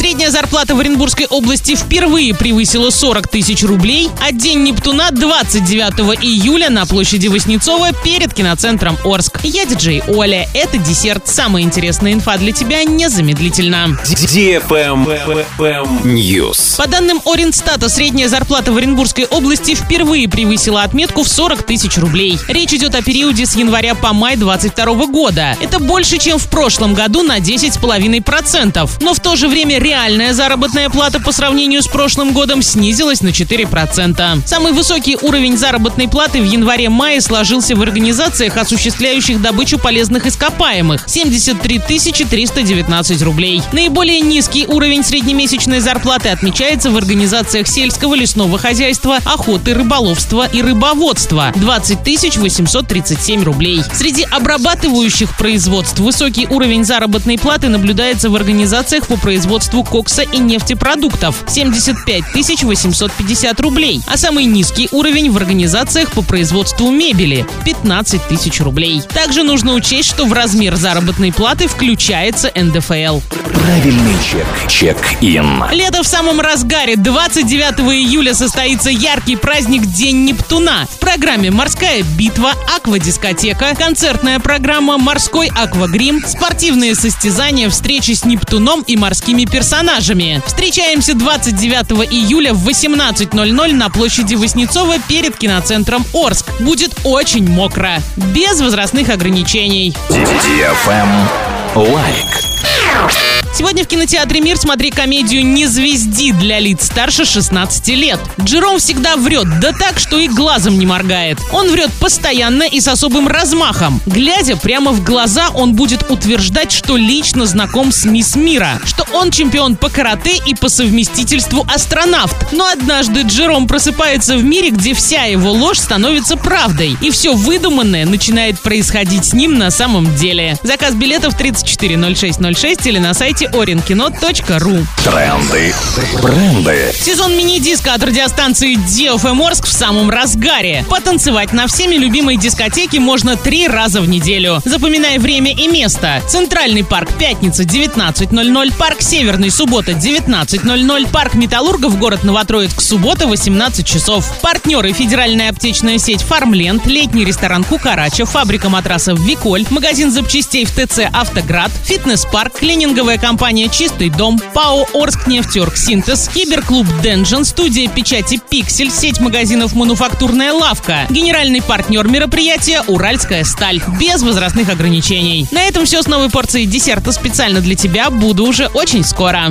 Средняя зарплата в Оренбургской области впервые превысила 40 тысяч рублей, а День Нептуна 29 июля на площади Воснецова перед киноцентром Орск. Я диджей Оля. Это десерт. Самая интересная инфа для тебя незамедлительно. News. По данным Оренстата, средняя зарплата в Оренбургской области впервые превысила отметку в 40 тысяч рублей. Речь идет о периоде с января по май 2022 года. Это больше, чем в прошлом году на 10,5%. Но в то же время реальная заработная плата по сравнению с прошлым годом снизилась на 4%. Самый высокий уровень заработной платы в январе-мае сложился в организациях, осуществляющих добычу полезных ископаемых – 73 319 рублей. Наиболее низкий уровень среднемесячной зарплаты отмечается в организациях сельского лесного хозяйства, охоты, рыболовства и рыбоводства – 20 837 рублей. Среди обрабатывающих производств высокий уровень заработной платы наблюдается в организациях по производству кокса и нефтепродуктов – 75 850 рублей, а самый низкий уровень в организациях по производству мебели – 15 тысяч рублей. Также нужно учесть, что в размер заработной платы включается НДФЛ. Правильный чек. Чек-ин. Лето в самом разгаре. 29 июля состоится яркий праздник День Нептуна. В программе «Морская битва», «Аквадискотека», концертная программа «Морской аквагрим», спортивные состязания, встречи с Нептуном и морскими персонажами. Встречаемся 29 июля в 18.00 на площади Воснецова перед киноцентром Орск. Будет очень мокро. Без возрастных ограничений. Лайк. Сегодня в кинотеатре «Мир» смотри комедию «Не звезди» для лиц старше 16 лет. Джером всегда врет, да так, что и глазом не моргает. Он врет постоянно и с особым размахом. Глядя прямо в глаза, он будет утверждать, что лично знаком с мисс Мира, что он чемпион по карате и по совместительству астронавт. Но однажды Джером просыпается в мире, где вся его ложь становится правдой, и все выдуманное начинает происходить с ним на самом деле. Заказ билетов 340606 или на сайте orinkino.ru. Тренды. Бренды. Сезон мини-диска от радиостанции DFM Орск в самом разгаре. Потанцевать на всеми любимой дискотеке можно три раза в неделю. Запоминай время и место. Центральный парк пятница 19.00, парк Северный суббота 19.00, парк Металлургов город Новотроицк суббота 18 часов. Партнеры федеральная аптечная сеть Фармленд, летний ресторан Кукарача, фабрика матрасов Виколь, магазин запчастей в ТЦ Автоград, фитнес-парк, клининговая компания «Чистый дом», ПАО «Орск нефтерг Синтез», киберклуб «Денджин», студия печати «Пиксель», сеть магазинов «Мануфактурная лавка», генеральный партнер мероприятия «Уральская сталь». Без возрастных ограничений. На этом все с новой порцией десерта специально для тебя. Буду уже очень скоро.